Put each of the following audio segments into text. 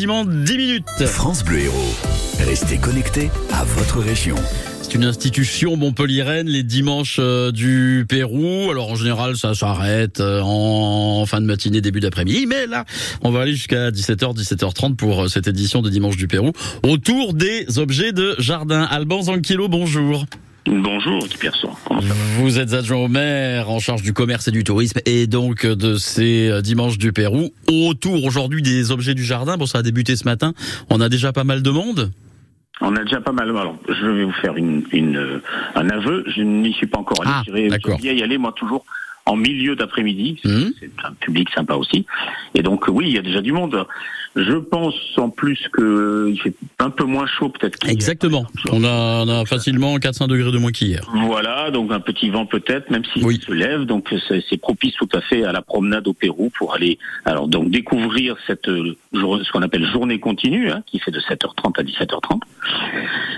Quasiment 10 minutes. France Bleu Héros. Restez connectés à votre région. C'est une institution montpelliéraine les dimanches euh, du Pérou. Alors en général, ça s'arrête euh, en fin de matinée, début d'après-midi. Mais là, on va aller jusqu'à 17h, 17h30 pour euh, cette édition de Dimanche du Pérou autour des objets de jardin. Alban Zanquilo, bonjour. Bonjour, Guy Pierson. Vous êtes adjoint au maire en charge du commerce et du tourisme et donc de ces euh, dimanches du Pérou. Autour aujourd'hui des objets du jardin, bon ça a débuté ce matin, on a déjà pas mal de monde. On a déjà pas mal. Alors, je vais vous faire une, une, euh, un aveu. Je n'y suis pas encore allé. Ah, J'irai- bien y aller, moi, toujours en milieu d'après-midi. C'est- Mhm. C'est un public sympa aussi. Et donc, oui, il y a déjà du monde. Je pense en plus que il fait un peu moins chaud peut-être. qu'hier, Exactement. On a, on a facilement 4-5 degrés de moins qu'hier. Voilà, donc un petit vent peut-être, même s'il Oui. se lève, donc c'est propice tout à fait à la promenade au Pérou pour aller, alors donc découvrir cette ce qu'on appelle journée continue, hein, qui fait de 7h30 à 17h30.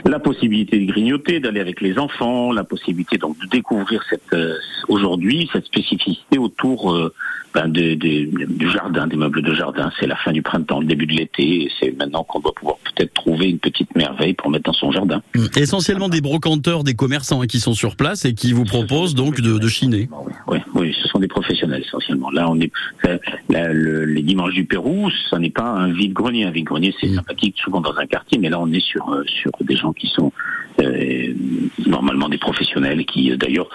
La possibilité de grignoter, d'aller avec les enfants, la possibilité donc de découvrir cette euh, aujourd'hui cette spécificité autour euh, ben, du jardin, des meubles de jardin. C'est la fin du printemps, le début de l'été, et c'est maintenant qu'on doit pouvoir peut-être trouver une petite merveille pour mettre dans son jardin. Mm. Essentiellement des brocanteurs, des commerçants hein, qui sont sur place et qui vous proposent donc de, de chiner. Oui, oui, oui, ce sont des professionnels essentiellement. Là, on est là, là, le- les dimanches du Pérou, ça n'est pas un vide-grenier. Un vide-grenier, c'est Mm. sympathique souvent dans un quartier, mais là, on est sur euh, sur des gens qui sont euh, normalement des professionnels, qui euh, d'ailleurs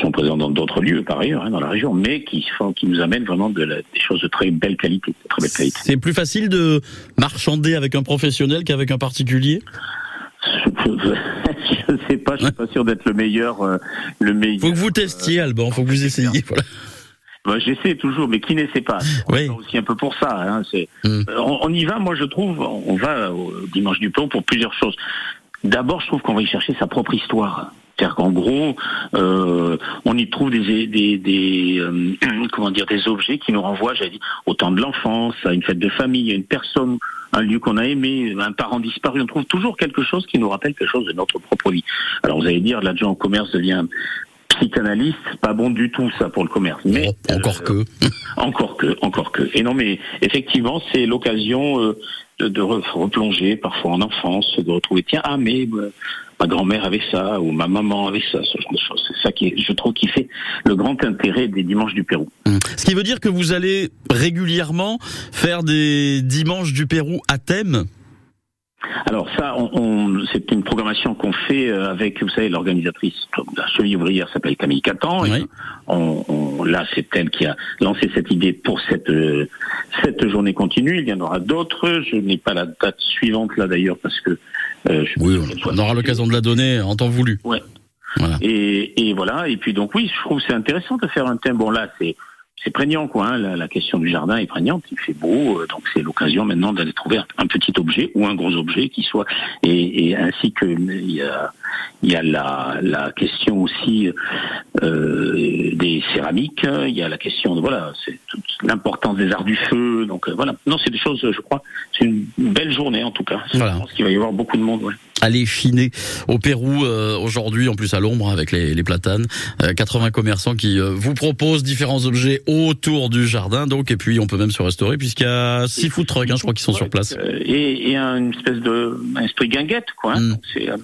sont présents dans d'autres lieux par ailleurs, hein, dans la région, mais qui font, qui nous amènent vraiment de la- des choses de très belle qualité, de très belle qualité. C'est plus facile de marchander avec un professionnel qu'avec un particulier? Je ne sais pas, je suis pas sûr d'être le meilleur, euh, le meilleur. Faut que vous testiez, Alban, faut que vous essayiez. Voilà. Bah, J'essaie toujours, mais qui n'essaie pas? On Oui. va aussi un peu pour ça. Hein, Mm. Euh, on, on y va, moi je trouve, on va au dimanche du Pont pour plusieurs choses. D'abord, je trouve qu'on va y chercher sa propre histoire. C'est-à-dire qu'en gros, euh, on y trouve des, des, des euh, comment dire, des objets qui nous renvoient, j'allais dire, au temps de l'enfance, à une fête de famille, à une personne, un lieu qu'on a aimé, un parent disparu. On trouve toujours quelque chose qui nous rappelle quelque chose de notre propre vie. Alors vous allez dire, l'adjoint au commerce devient psychanalyste, pas bon du tout ça pour le commerce. Mais encore euh, que. encore que, encore que. Et non, mais effectivement, c'est l'occasion euh, de, de re- replonger parfois en enfance, de retrouver tiens ah mais euh, ma grand-mère avait ça ou ma maman avait ça, ce genre de choses. C'est ça qui, je trouve, qui fait le grand intérêt des dimanches du Pérou. Mm. Ce qui veut dire que vous allez régulièrement faire des dimanches du Pérou à thème? Alors ça, on, on- c'est une programmation qu'on fait euh, avec, vous savez, l'organisatrice de la cheville ouvrière s'appelle Camille Catan. Et Oui. on, on- là, c'est elle qui a lancé cette idée pour cette euh, cette journée continue. Il y en aura d'autres. Je n'ai pas la date suivante là d'ailleurs parce que euh, je Oui, on aura l'occasion de la donner en temps voulu. Ouais. Voilà. Et, et voilà. Et puis donc oui, je trouve c'est intéressant de faire un thème. Bon là, c'est c'est prégnant quoi. hein. La, la question du jardin est prégnante. Il fait beau, euh, donc c'est l'occasion maintenant d'aller trouver un, un petit objet ou un gros objet qui soit et, et ainsi que il y a il y a la, la question aussi euh, des céramiques. Il y a la question de voilà, c'est toute l'importance des arts du feu. Donc euh, voilà. Non, c'est des choses. Je crois. C'est une belle journée en tout cas. Voilà. Je pense qu'il va y avoir beaucoup de monde. Ouais. Allez chiner au Pérou euh, aujourd'hui, en plus à l'ombre avec les, les platanes. Euh, 80 commerçants qui euh, vous proposent différents objets autour du jardin. Donc et puis on peut même se restaurer puisqu'il y a six food trucks, hein, je crois, qui sont sur place. Euh, et, et un- une espèce de un esprit guinguette, quoi. hein. Mm. C'est euh,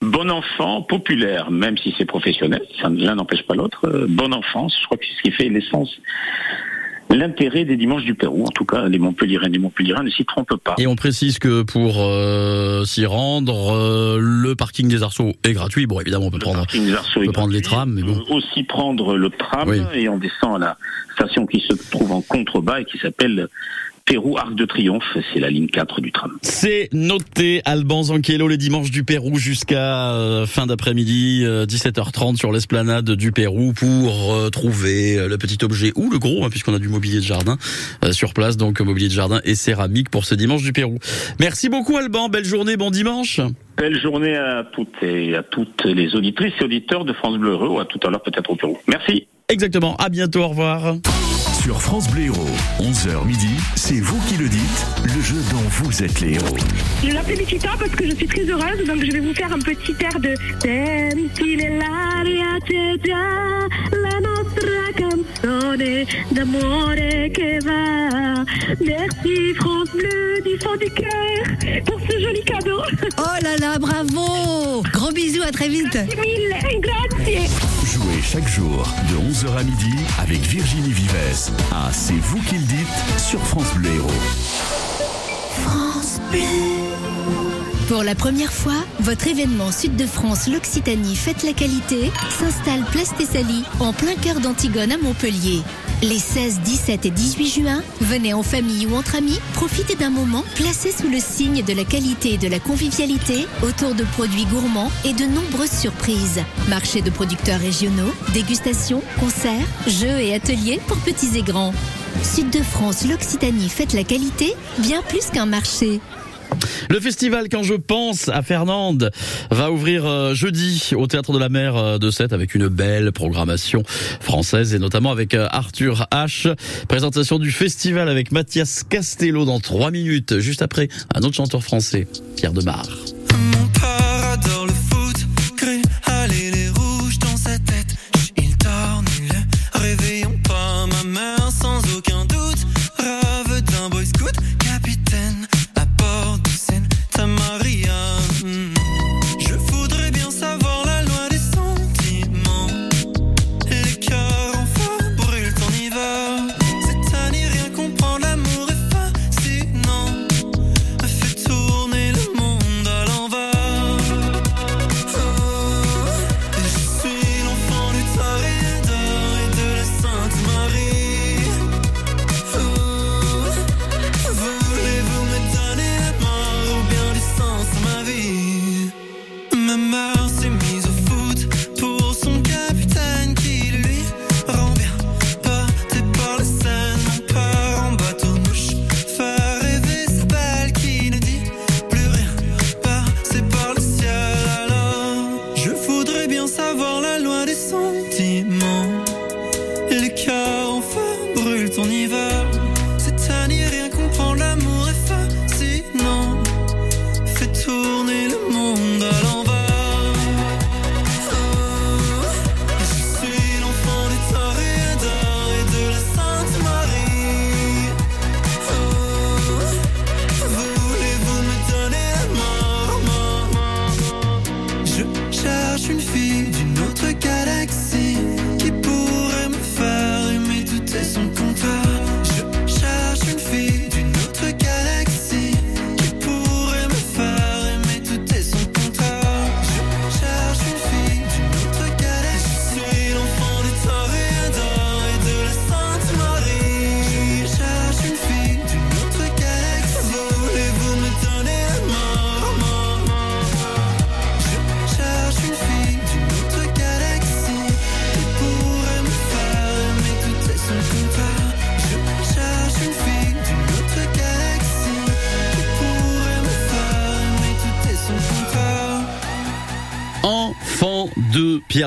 bon enfant, populaire, même si c'est professionnel. ça- L'un n'empêche pas l'autre. Euh, bon enfant, je crois que c'est ce qui fait l'essence, l'intérêt des dimanches du Pérou. En tout cas, les Montpelliérains et les Montpelliérains ne s'y trompent pas. Et on précise que pour euh, s'y rendre, euh, le parking des Arceaux est gratuit. Bon, évidemment, on peut Le prendre. est peut prendre les trams, mais bon. On peut aussi prendre le tram Oui. et on descend à la station qui se trouve en contrebas et qui s'appelle Pérou Arc de Triomphe. C'est la ligne 4 du tram. C'est noté, Alban Zanquelo, les dimanches du Pérou jusqu'à euh, fin d'après-midi, euh, 17h30 sur l'esplanade du Pérou pour euh, trouver euh, le petit objet ou le gros, hein, puisqu'on a du mobilier de jardin euh, sur place, donc euh, mobilier de jardin et céramique pour ce dimanche du Pérou. Merci beaucoup Alban, belle journée, bon dimanche. Belle journée à toutes et à toutes les auditrices et auditeurs de France Bleu Heureux, ou à tout à l'heure peut-être au Pérou. Merci. Exactement, à bientôt, au revoir. Sur France Bleu Héros, 11h midi, c'est vous qui le dites, le jeu dont vous êtes les héros. Je l'appelle Nikita parce que je suis très heureuse, donc je vais vous faire un petit air de la un'altra canzone d'amore che va. Merci France Bleu du fond du cœur pour ce joli cadeau. Oh là là, bravo Gros bisous, à très vite Mille, grazie. Jouez chaque jour de 11h à midi avec Virginie Vives à C'est vous qui le dites sur France Bleu. France Bleu Pour la première fois, votre événement Sud de France l'Occitanie Fête la qualité s'installe Place Thessalie en plein cœur d'Antigone à Montpellier. Les 16, 17 et 18 juin, venez en famille ou entre amis, profitez d'un moment placé sous le signe de la qualité et de la convivialité autour de produits gourmands et de nombreuses surprises. Marché de producteurs régionaux, dégustations, concerts, jeux et ateliers pour petits et grands. Sud de France, l'Occitanie fête la qualité, bien plus qu'un marché. Le festival Quand je pense à Fernande va ouvrir euh, jeudi au Théâtre de la Mer euh, de Sète avec une belle programmation française et notamment avec euh, Arthur H. Présentation du festival avec Mathias Castello dans trois minutes, juste après un autre chanteur français, Pierre Demar.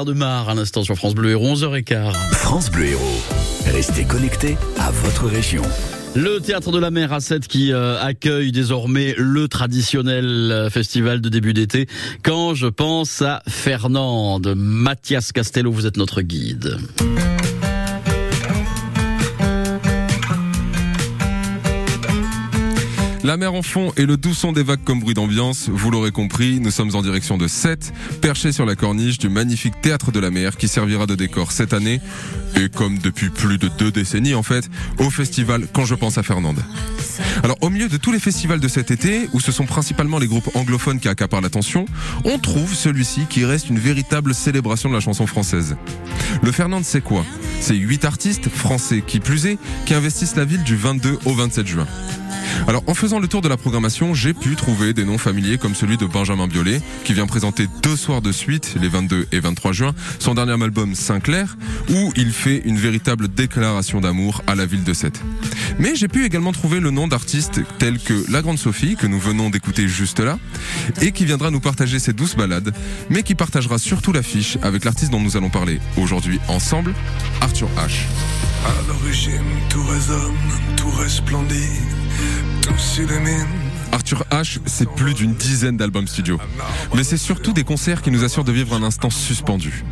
De Demar à l'instant sur France Bleu Héros 11h15. France Bleu Héros. Restez connectés à votre région. Le théâtre de la mer à 7 qui euh, accueille désormais le traditionnel euh, festival de début d'été. Quand je pense à Fernande, Mathias Castello, vous êtes notre guide. La mer en fond et le doux son des vagues comme bruit d'ambiance, vous l'aurez compris, nous sommes en direction de Sète, perché sur la corniche du magnifique théâtre de la mer qui servira de décor cette année, et comme depuis plus de deux décennies en fait, au festival Quand je pense à Fernande. Alors au milieu de tous les festivals de cet été, où ce sont principalement les groupes anglophones qui accaparent l'attention, on trouve celui-ci qui reste une véritable célébration de la chanson française. Le Fernande c'est quoi? C'est huit artistes, français qui plus est, qui investissent la ville du 22 au 27 juin. Alors, en faisant le tour de la programmation, j'ai pu trouver des noms familiers comme celui de Benjamin Biolay, qui vient présenter deux soirs de suite, les 22 et 23 juin, son dernier album Sinclair, où il fait une véritable déclaration d'amour à la ville de Sète. Mais j'ai pu également trouver le nom d'artistes tels que La Grande Sophie, que nous venons d'écouter juste là, et qui viendra nous partager ses douces balades, mais qui partagera surtout l'affiche avec l'artiste dont nous allons parler aujourd'hui ensemble, Arthur H. À l'origine, tout résonne, tout resplendit, tout s'illumine. Arthur H, c'est plus d'une dizaine d'albums studio. Mais c'est surtout des concerts qui nous assurent de vivre un instant suspendu.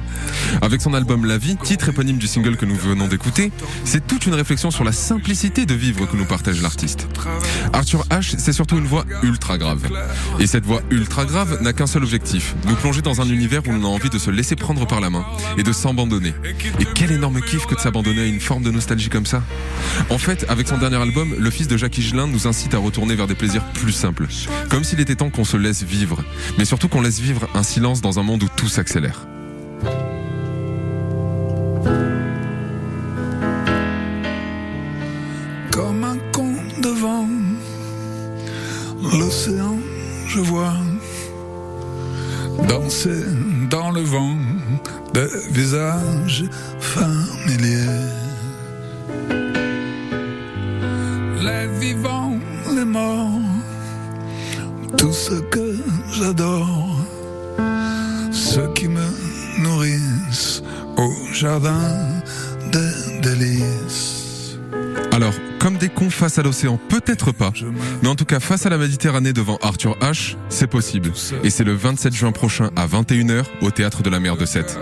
Avec son album La vie, titre éponyme du single que nous venons d'écouter, c'est toute une réflexion sur la simplicité de vivre que nous partage l'artiste. Arthur H, c'est surtout une voix ultra grave. Et cette voix ultra grave n'a qu'un seul objectif, nous plonger dans un univers où on a envie de se laisser prendre par la main et de s'abandonner. Et quel énorme kiff que de s'abandonner à une forme de nostalgie comme ça. En fait, avec son dernier album, le fils de Jacques Higelin nous incite à retourner vers des plaisirs plus simples. Comme s'il était temps qu'on se laisse vivre, mais surtout qu'on laisse vivre un silence dans un monde où tout s'accélère. Face à l'océan, peut-être pas. Mais en tout cas, face à la Méditerranée devant Arthur H, c'est possible. Et c'est le 27 juin prochain à 21h au Théâtre de la Mer de Sète.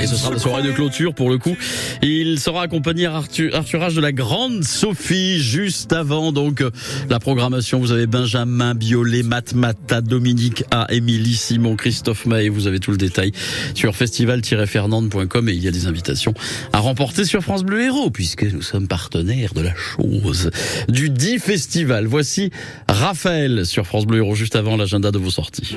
Et ce sera la soirée de clôture pour le coup. Il sera accompagné à Arthur, H de la grande Sophie juste avant donc la programmation. Vous avez Benjamin Biolay, Matt Mata, Dominique A, Émilie Simon, Christophe Maé. Vous avez tout le détail sur festival-fernande.com et il y a des invitations à remporter sur France Bleu Héros puisque nous sommes partenaires de la chose du 10 festival. Voici Raphaël sur France Bleu Héros juste avant l'agenda de vos sorties.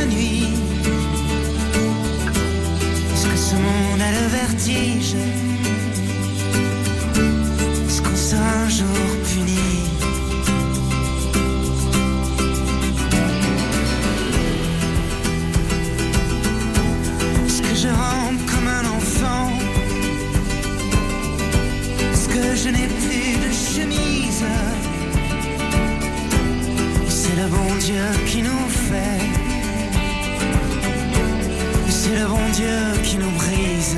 le vertige. Est-ce qu'on sera un jour puni? Est-ce que je rentre comme un enfant? Est-ce que je n'ai plus de chemise? C'est le bon Dieu qui nous C'est le bon Dieu qui nous brise.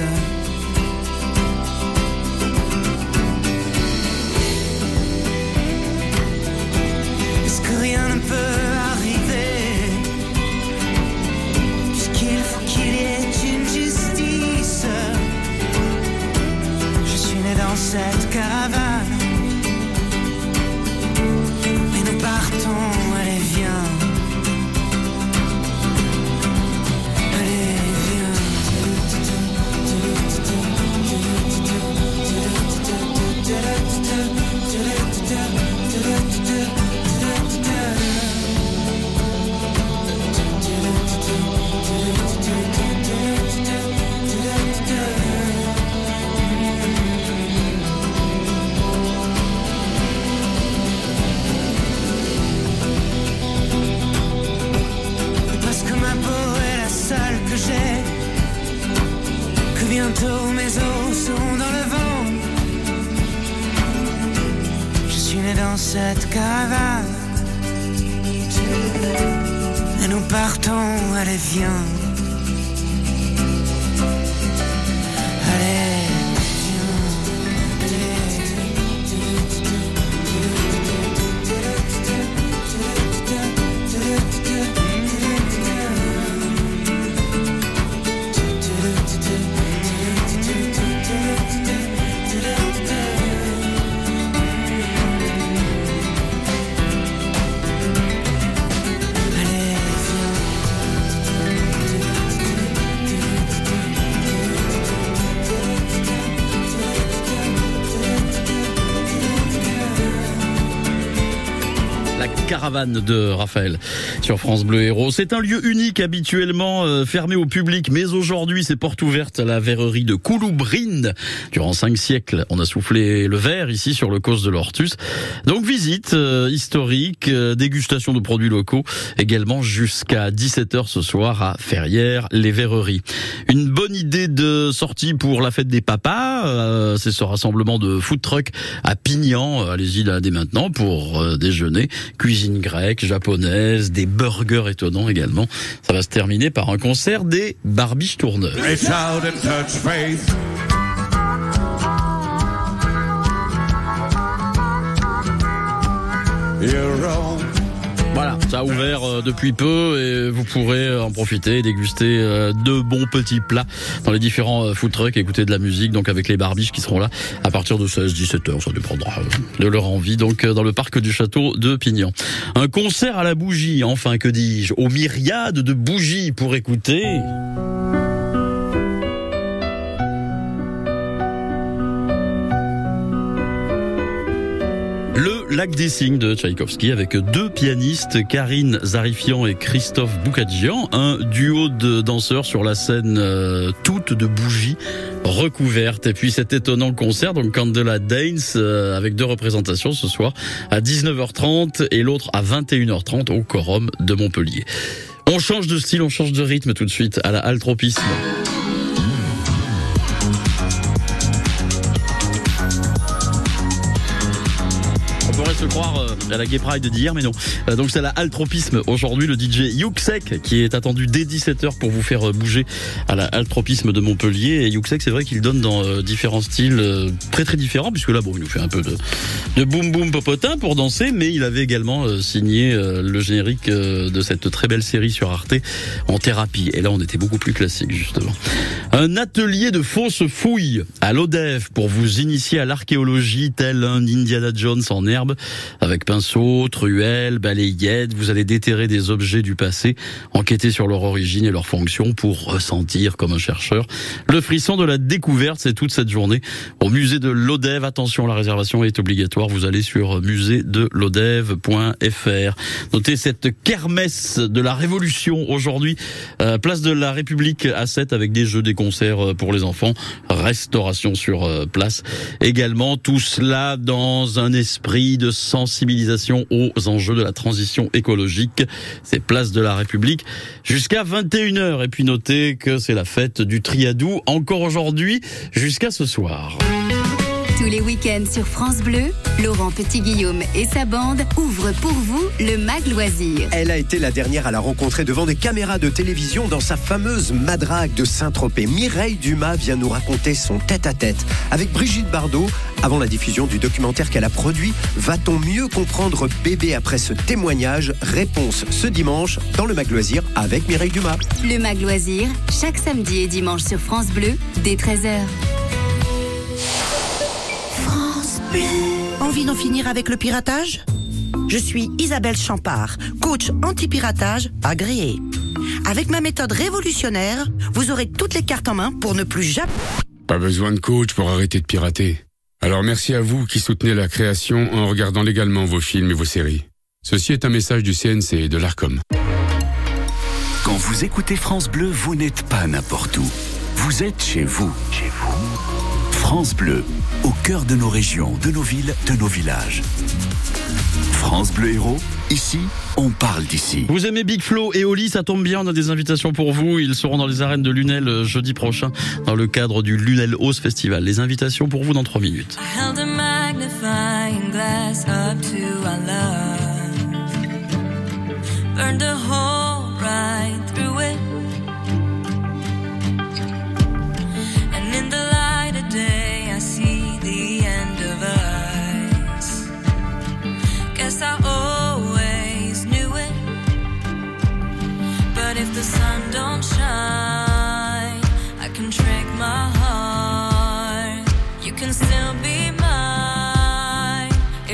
De Raphaël sur France Bleu Héros. C'est un lieu unique habituellement euh, fermé au public, mais aujourd'hui c'est porte ouverte à la verrerie de Couloubrine. Durant cinq siècles, on a soufflé le verre ici sur le cause de l'Ortus. Donc visite euh, historique, euh, dégustation de produits locaux, également jusqu'à 17h ce soir à Ferrières, les verreries. Une bonne idée de sortie pour la fête des papas, c'est ce rassemblement de food truck à Pignan. Allez-y là dès maintenant pour déjeuner. Cuisine grecque, japonaise, des burgers étonnants également. Ça va se terminer par un concert des Barbiches Tourneurs. Voilà, ça a ouvert euh, depuis peu et vous pourrez euh, en profiter déguster euh, de bons petits plats dans les différents food trucks, écouter de la musique donc avec les barbiches qui seront là à partir de 16-17 heures, ça dépendra de leur envie donc dans le parc du château de Pignan. Un concert à la bougie, enfin que dis-je, aux myriades de bougies pour écouter. Lac des Cygnes de Tchaïkovski avec deux pianistes, Karine Zarifian et Christophe Boukadjian, un duo de danseurs sur la scène euh, toute de bougies recouvertes. Et puis cet étonnant concert, donc Candela Dance, euh, avec deux représentations ce soir à 19h30 et l'autre à 21h30 au Corum de Montpellier. On change de style, on change de rythme tout de suite à la altropisme. À la Gay Pride d'hier, mais non. Euh, donc c'est la altropisme aujourd'hui, le DJ Yuxek qui est attendu dès 17h pour vous faire euh, bouger à la altropisme de Montpellier. Et Yuxek, c'est vrai qu'il donne dans euh, différents styles très très différents, puisque là, bon, il nous fait un peu de, de boom boom popotin pour danser, mais il avait également signé le générique de cette très belle série sur Arte en thérapie. Et là, on était beaucoup plus classique, justement. Un atelier de fausses fouilles à l'ODEV pour vous initier à l'archéologie, tel un Indiana Jones en herbe, avec pinceau, truelle, balayette. Vous allez déterrer des objets du passé, enquêter sur leur origine et leur fonction pour ressentir comme un chercheur. Le frisson de la découverte, c'est toute cette journée au musée de l'ODEV. Attention, la réservation est obligatoire. Vous allez sur muséedelodev.fr. Notez cette kermesse de la Révolution aujourd'hui, euh, place de la République à 7 avec des jeux, des concerts euh, pour les enfants, restauration sur euh, place. Également, tout cela dans un esprit de aux enjeux de la transition écologique. C'est place de la République jusqu'à 21h. Et puis notez que c'est la fête du Triadou encore aujourd'hui jusqu'à ce soir. Tous les week-ends sur France Bleu, Laurent Petit-Guillaume et sa bande ouvrent pour vous le Mag Loisir. Elle a été la dernière à la rencontrer devant des caméras de télévision dans sa fameuse madrague de Saint-Tropez. Mireille Dumas vient nous raconter son tête-à-tête avec Brigitte Bardot avant la diffusion du documentaire qu'elle a produit. Va-t-on mieux comprendre bébé après ce témoignage? Réponse ce dimanche dans le Mag Loisir avec Mireille Dumas. Le Mag Loisir, chaque samedi et dimanche sur France Bleu, dès 13h. Envie d'en finir avec le piratage? Je suis Isabelle Champard, coach anti-piratage agréée. Avec ma méthode révolutionnaire, vous aurez toutes les cartes en main pour ne plus jamais... Pas besoin de coach pour arrêter de pirater. Alors merci à vous qui soutenez la création en regardant légalement vos films et vos séries. Ceci est un message du CNC et de l'ARCOM. Quand vous écoutez France Bleu, vous n'êtes pas n'importe où. Vous êtes chez vous. Chez vous. France Bleu, au cœur de nos régions, de nos villes, de nos villages. France Bleu Héros, ici, on parle d'ici. Vous aimez Big Flo et Oli, ça tombe bien, on a des invitations pour vous. Ils seront dans les arènes de Lunel euh, jeudi prochain dans le cadre du Lunel House Festival. Les invitations pour vous dans 3 minutes. I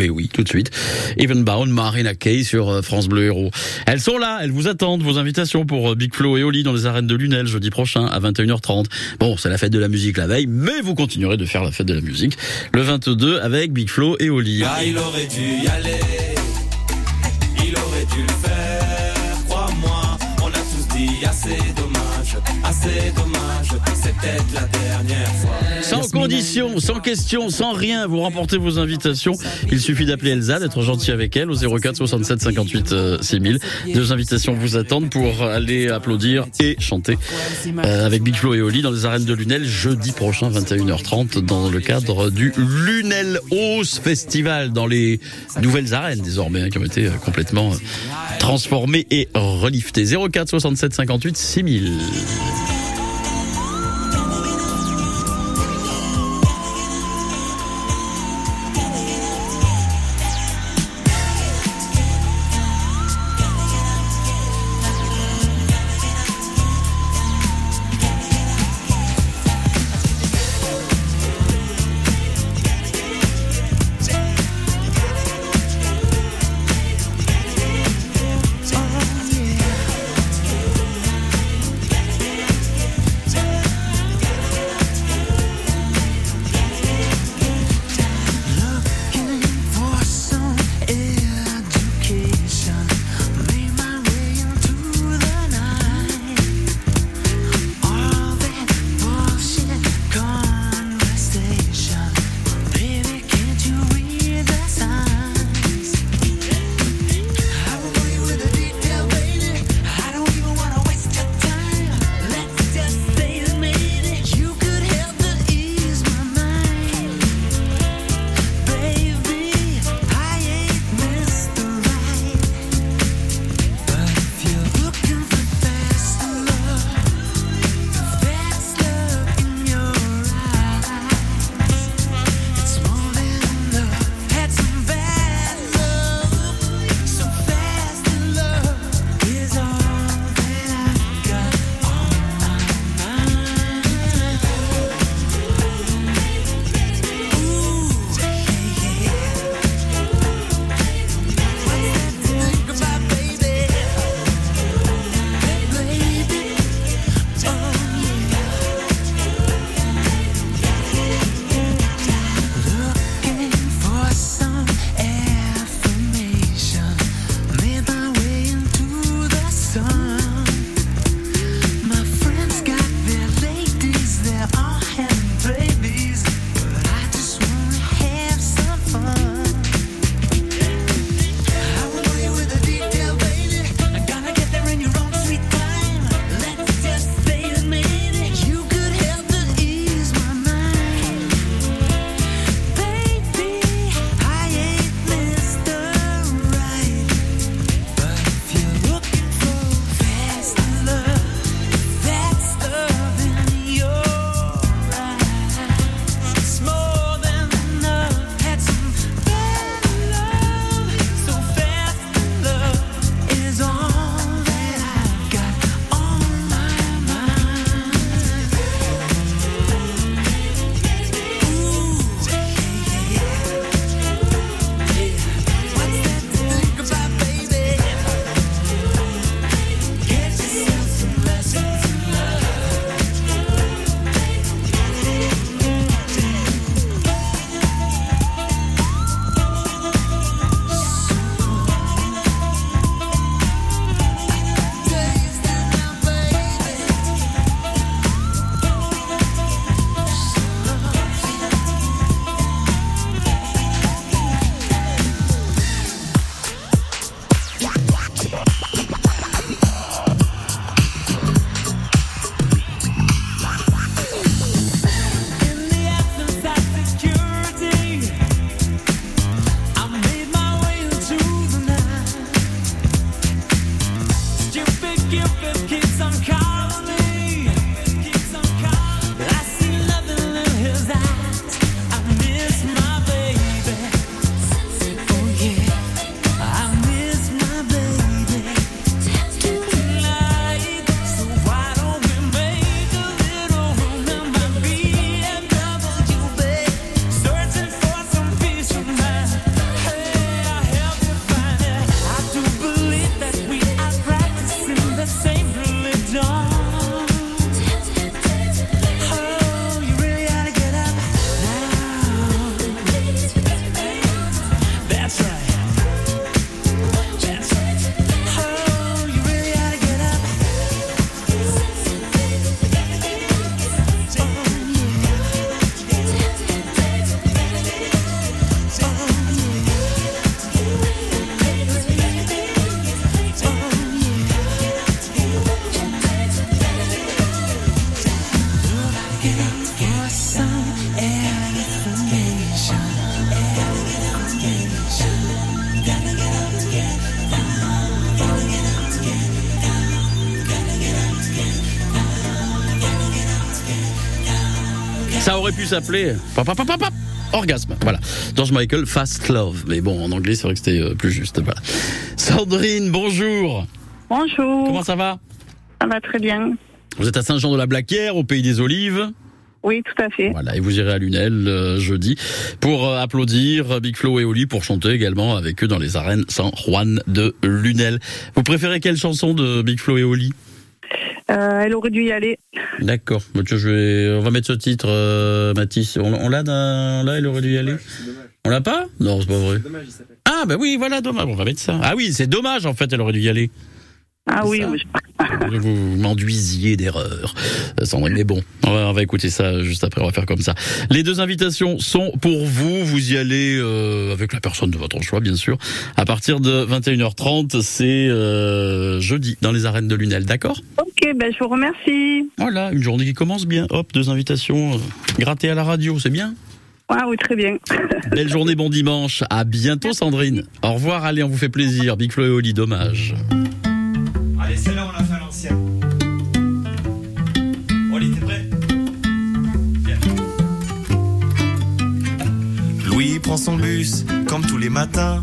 Mais oui, tout de suite. Evenbound, Marina Kay sur euh, France Bleu Héros. Elles sont là, elles vous attendent, vos invitations pour euh, Big Flo et Oli dans les arènes de Lunel jeudi prochain à 21h30. Bon, c'est la fête de la musique la veille, mais vous continuerez de faire la fête de la musique le 22 avec Big Flo et Oli. Ah, il aurait dû y aller. Il aurait dû le faire. Crois-moi, on a tous dit assez dommage, assez dommage. C'est peut-être la condition, sans question, sans rien, vous remportez vos invitations. Il suffit d'appeler Elsa, d'être gentil avec elle au 04 67 58 euh, 6000. Deux invitations vous attendent pour aller applaudir et chanter euh, avec Big Flo et Oli dans les arènes de Lunel jeudi prochain 21h30 dans le cadre du Lunel Hausse Festival dans les nouvelles arènes désormais hein, qui ont été euh, complètement euh, transformées et reliftées. 04 67 58 6000. Pop, orgasme. Voilà. George Michael, Fast Love. Mais bon, en anglais, c'est vrai que c'était euh, plus juste. Voilà. Sandrine, bonjour. Bonjour. Comment ça va? Ça va très bien. Vous êtes à Saint-Jean-de-la-Blaquière, au pays des Olives? Oui, tout à fait. Voilà, et vous irez à Lunel euh, jeudi pour euh, applaudir Big Flo et Oli pour chanter également avec eux dans les arènes San Juan de Lunel. Vous préférez quelle chanson de Big Flo et Oli? Euh, elle aurait dû y aller. D'accord. Bon, tiens, je vais, on va mettre ce titre, euh, Mathis. On, on l'a dans- là, il aurait dû y aller. On l'a pas? Non, c'est pas vrai. Ah bah oui, voilà, dommage. On va mettre ça. Ah oui, c'est dommage en fait, elle aurait dû y aller. Ah oui, oui. Vous m'enduisiez d'erreur, euh, Sandrine. Mais bon, on va, on va écouter ça juste après. On va faire comme ça. Les deux invitations sont pour vous. Vous y allez euh, avec la personne de votre choix, bien sûr. À partir de 21h30, c'est euh, jeudi dans les arènes de Lunel. D'accord? Ok, ben je vous remercie. Voilà, une journée qui commence bien. Hop, deux invitations euh, grattées à la radio, c'est bien? Ah oui, très bien. Belle journée, bon dimanche. À bientôt, Sandrine. Au revoir. Allez, on vous fait plaisir. Big Flo et Oli, dommage. Allez, celle-là, on l'a fait à l'ancienne. Oli, t'es prêt? Louis prend son bus, comme tous les matins.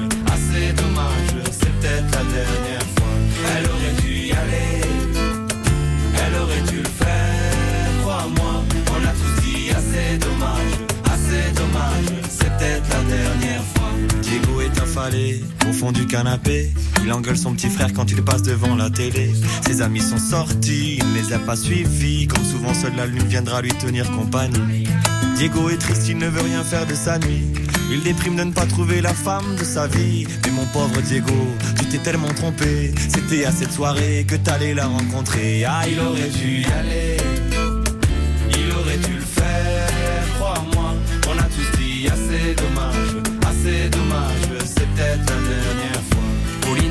dernière fois. Elle aurait dû y aller, elle aurait dû le faire, crois-moi. On a tous dit assez dommage, assez dommage, c'est peut-être la dernière fois. Diego est affalé au fond du canapé. Il engueule son petit frère quand il passe devant la télé. Ses amis sont sortis, il ne les a pas suivis. Comme souvent, seule la lune viendra lui tenir compagnie. Diego est triste, il ne veut rien faire de sa nuit. Il déprime de ne pas trouver la femme de sa vie. Mais mon pauvre Diego, tu t'es tellement trompé. C'était à cette soirée que t'allais la rencontrer. Ah, il aurait dû y aller. Il aurait dû le faire, crois-moi. On a tous dit assez dommage, assez dommage. C'est peut-être la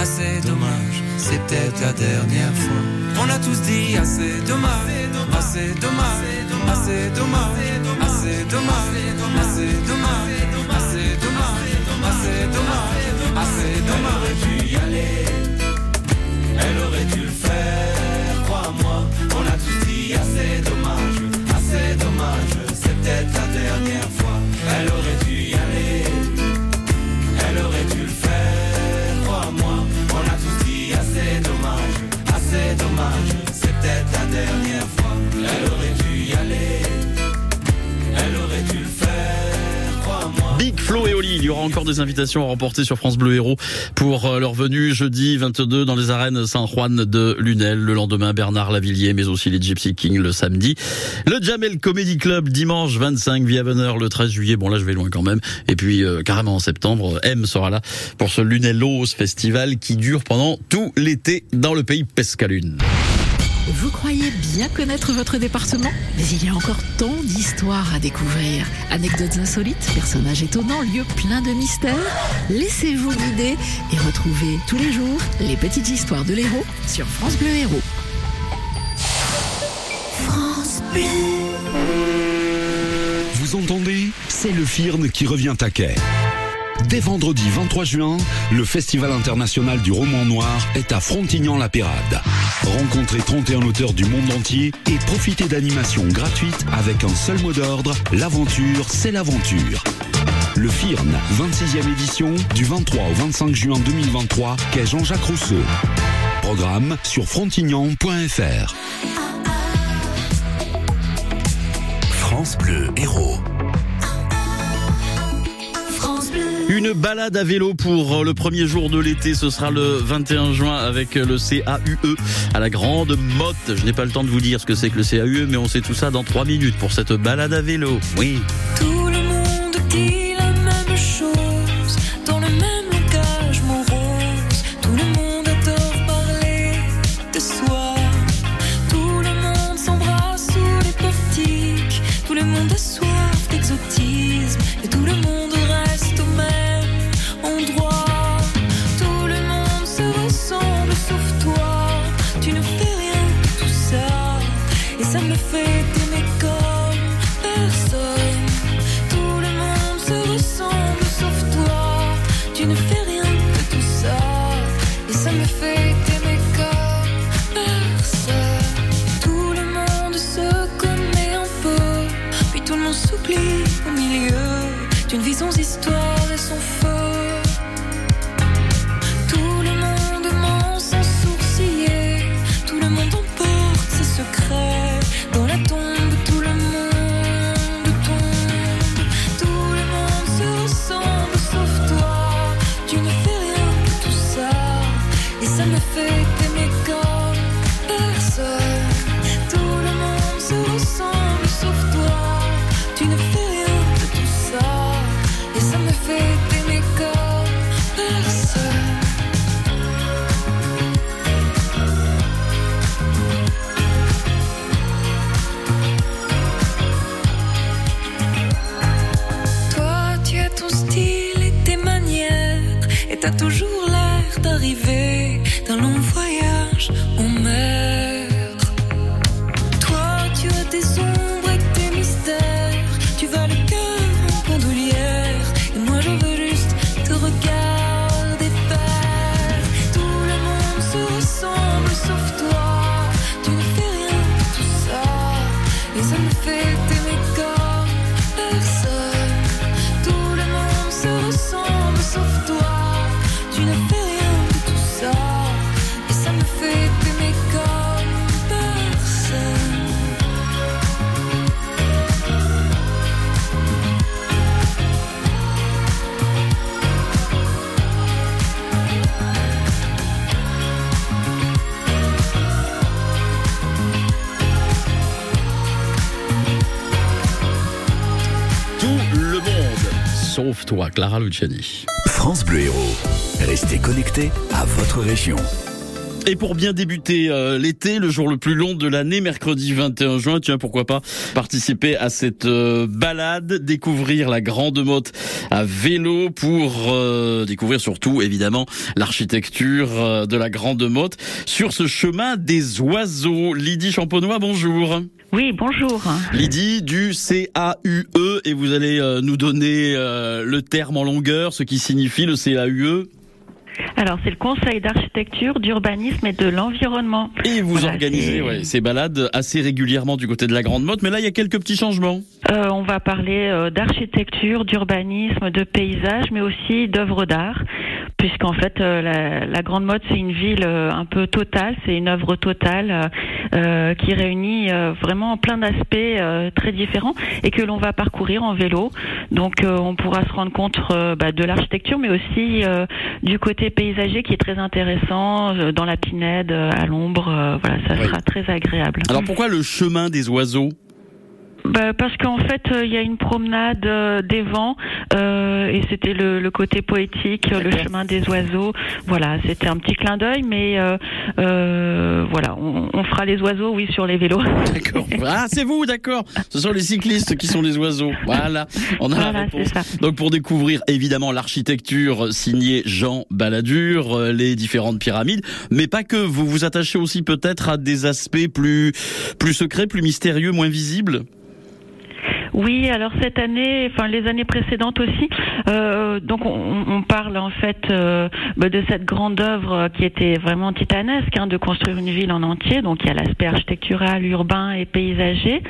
assez dommage. C'est peut-être la dernière fois. On a tous dit assez dommage, assez dommage, assez dommage, assez dommage, assez invitations à remporter sur France Bleu Héros pour euh, leur venue jeudi 22 dans les arènes Saint-Juan de Lunel. Le lendemain, Bernard Lavillier, mais aussi les Gypsy Kings le samedi. Le Jamel Comedy Club dimanche 25 via Bonheur le 13 juillet. Bon là, je vais loin quand même. Et puis euh, carrément en septembre, M sera là pour ce Lunellos Festival qui dure pendant tout l'été dans le pays Pescalune. Vous croyez bien connaître votre département? Mais il y a encore tant d'histoires à découvrir. Anecdotes insolites, personnages étonnants, lieux pleins de mystères. Laissez-vous guider et retrouvez tous les jours les petites histoires de l'héros sur France Bleu Héros. France Bleu. Vous entendez? C'est le FIRN qui revient à quai. Dès vendredi 23 juin, le Festival international du roman noir est à Frontignan-la-Pérade. Rencontrez 31 auteurs du monde entier et profitez d'animations gratuites avec un seul mot d'ordre, l'aventure, c'est l'aventure. Le FIRN, 26e édition, du 23 au 25 juin 2023, quai Jean-Jacques Rousseau. Programme sur frontignan.fr. France Bleu Héros. Une balade à vélo pour le premier jour de l'été, ce sera le 21 juin avec le CAUE à la Grande Motte. Je n'ai pas le temps de vous dire ce que c'est que le CAUE, mais on sait tout ça dans 3 minutes pour cette balade à vélo. Oui. Sauf toi, Clara Luciani. France Bleu Héros. Restez connectés à votre région. Et pour bien débuter euh, l'été, le jour le plus long de l'année, mercredi 21 juin, tiens, pourquoi pas participer à cette euh, balade, découvrir la Grande Motte à vélo pour euh, découvrir surtout, évidemment, l'architecture euh, de la Grande Motte sur ce chemin des oiseaux. Lydie Champenois, bonjour. Oui, bonjour. Lydie du CAUE et vous allez euh, nous donner euh, le terme en longueur, ce qui signifie le CAUE. Alors, c'est le Conseil d'architecture, d'urbanisme et de l'environnement. Et vous Voilà, organisez ouais, ces balades assez régulièrement du côté de la Grande Motte, mais là il y a quelques petits changements. Euh, on va parler euh, d'architecture, d'urbanisme, de paysage, mais aussi d'œuvres d'art, puisqu'en fait, euh, la, la Grande Motte, c'est une ville euh, un peu totale, c'est une œuvre totale qui réunit vraiment plein d'aspects euh, très différents et que l'on va parcourir en vélo. Donc, euh, on pourra se rendre compte euh, bah, de l'architecture, mais aussi euh, du côté paysager qui est très intéressant, euh, dans la pinède, euh, à l'ombre. euh, voilà, ça Oui. sera très agréable. Alors pourquoi le chemin des oiseaux Bah, parce qu'en fait, euh, il y a une promenade euh, des vents euh, et c'était le, le côté poétique, le chemin des oiseaux. Voilà, c'était un petit clin d'œil, mais euh, euh, voilà, on, on fera les oiseaux, oui, sur les vélos. D'accord. Ah, c'est vous, d'accord. Ce sont les cyclistes qui sont les oiseaux. Voilà, on a la Voilà, réponse. c'est ça. Donc pour découvrir évidemment l'architecture signée Jean Balladur, les différentes pyramides, mais pas que. Vous vous attachez aussi peut-être à des aspects plus plus secrets, plus mystérieux, moins visibles? Oui, alors cette année, enfin les années précédentes aussi, euh, donc on, on parle en fait euh, bah, de cette grande œuvre qui était vraiment titanesque, hein, de construire une ville en entier. Donc il y a l'aspect architectural, urbain et paysager,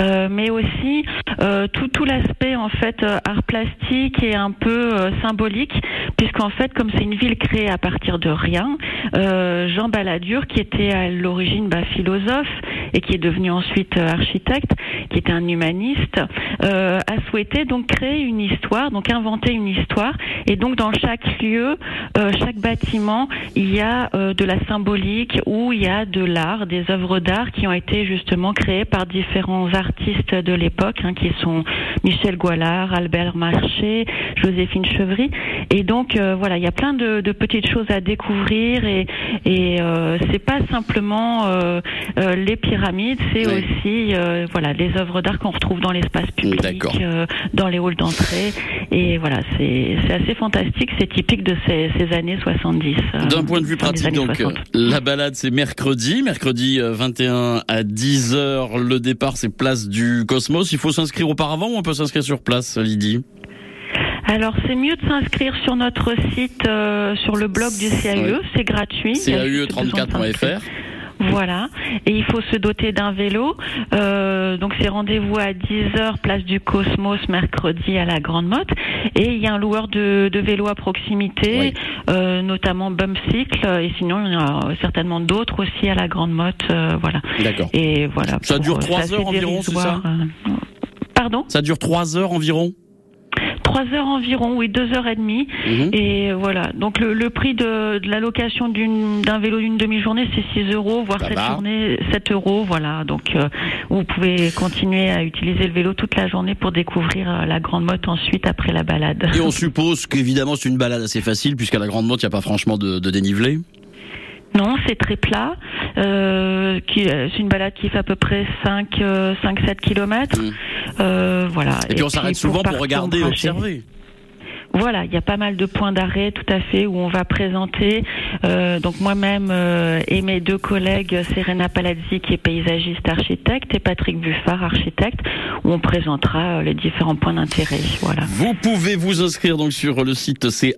euh, mais aussi euh, tout tout l'aspect en fait euh, art plastique et un peu euh, symbolique, puisqu'en fait comme c'est une ville créée à partir de rien, Jean Balladur qui était à l'origine bah, philosophe et qui est devenu ensuite architecte, qui était un humaniste, euh, a souhaité donc créer une histoire, donc inventer une histoire. Et donc dans chaque lieu, euh, chaque bâtiment, il y a euh, de la symbolique ou il y a de l'art, des œuvres d'art qui ont été justement créées par différents artistes de l'époque, hein, qui sont Michel Goualard, Albert Marché, Joséphine Chevry. Et donc voilà, il y a plein de, de petites choses à découvrir et, et c'est pas simplement les pyramides, c'est aussi voilà les œuvres d'art qu'on retrouve dans l'espace public, euh, dans les halls d'entrée. Et voilà, c'est assez fantastique, c'est typique de ces, ces années 70. euh, D'un point de vue pratique, donc, 60. euh, la balade, c'est mercredi. Mercredi euh, 21 à 10h. Le départ, c'est place du Cosmos. Il faut s'inscrire auparavant ou on peut s'inscrire sur place, Lydie? Alors c'est mieux de s'inscrire sur notre site, euh, sur le blog du CAE, c'est gratuit. Il y a juste besoin de s'inscrire. CAE34.fr. Voilà, et il faut se doter d'un vélo. Euh, donc c'est rendez-vous à 10h, place du Cosmos, mercredi à la Grande Motte. Et il y a un loueur de, de vélos à proximité, euh, notamment Bumcycle, et sinon il y en a certainement d'autres aussi à la Grande Motte. euh, voilà. D'accord. Et voilà. Ça pour- dure c'est trois assez heures environ, c'est ça euh. Pardon? Ça dure 3 heures environ? Trois heures environ, oui, deux heures et demie. Mhm. Et voilà. Donc le, le prix de, de la location d'un vélo d'une demi-journée, c'est 6 euros, voire cette journée 7 euros. Voilà. Donc euh, vous pouvez continuer à utiliser le vélo toute la journée pour découvrir euh, la grande motte ensuite après la balade. Et on suppose qu'évidemment, c'est une balade assez facile, puisqu'à la Grande Motte, il n'y a pas franchement de, de dénivelé. Non, c'est très plat. Euh, qui- euh, c'est une balade qui fait à peu près 5, 5-7 kilomètres. Euh, voilà. Et, puis on s'arrête souvent pour regarder observer. Voilà, il y a pas mal de points d'arrêt, tout à fait, où on va présenter. euh, donc moi-même euh, et mes deux collègues, Serena Palazzi, qui est paysagiste architecte, et Patrick Buffard, architecte, où on présentera euh, les différents points d'intérêt. Voilà. Vous pouvez vous inscrire donc sur le site E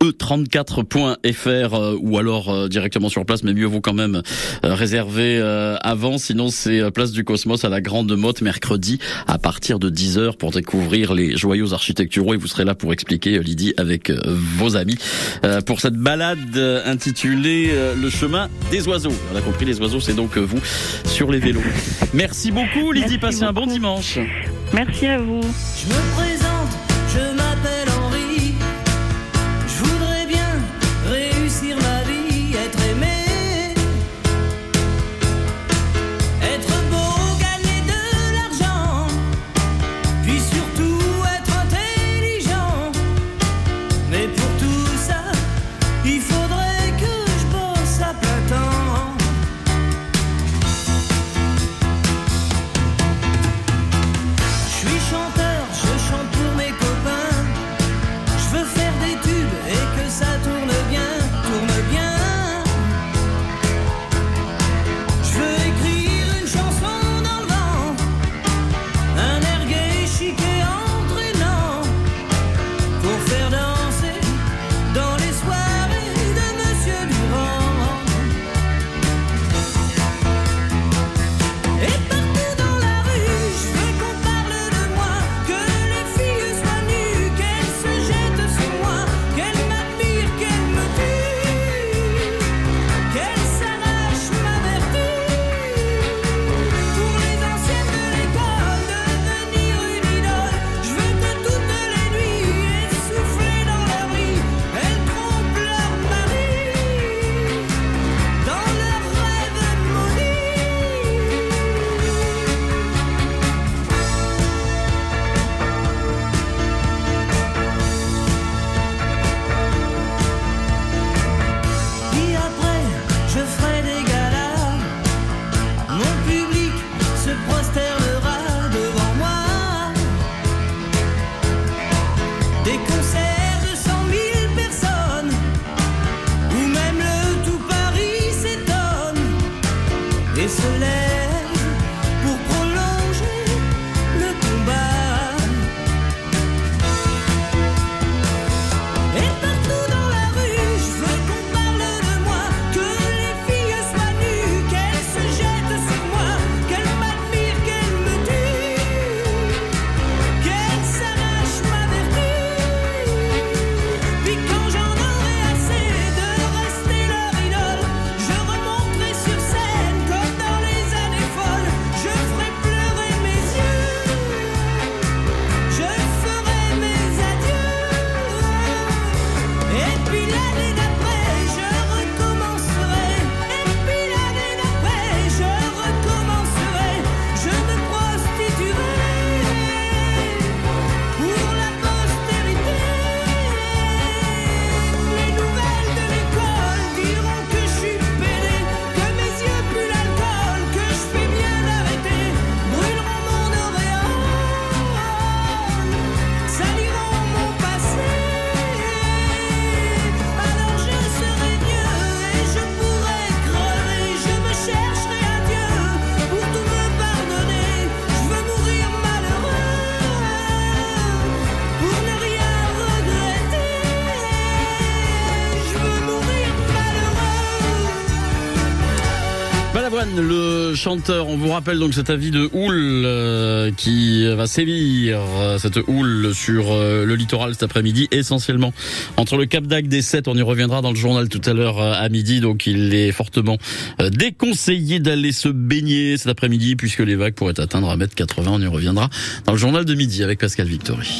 caue34.fr euh, ou alors directement sur place, mais mieux vaut quand même réserver avant. Sinon, c'est place du Cosmos à la Grande Motte mercredi à partir de 10h pour découvrir les joyaux architecturaux et vous serez là pour expliquer, Lydie, avec euh, vos amis euh, pour cette balade euh, intitulée Le chemin des oiseaux. On a compris, les oiseaux, c'est donc vous sur les vélos. Merci beaucoup, Lydie. Passez un bon dimanche. Merci à vous. Je me présente, chanteur. On vous rappelle donc cet avis de houle euh, qui va sévir, euh, cette houle sur euh, le littoral cet après-midi, essentiellement entre le Cap d'Agde et 7. On y reviendra dans le journal tout à l'heure euh, à midi. Donc il est fortement euh, déconseillé d'aller se baigner cet après-midi puisque les vagues pourraient atteindre 1m80. On y reviendra dans le journal de midi avec Pascal Victory.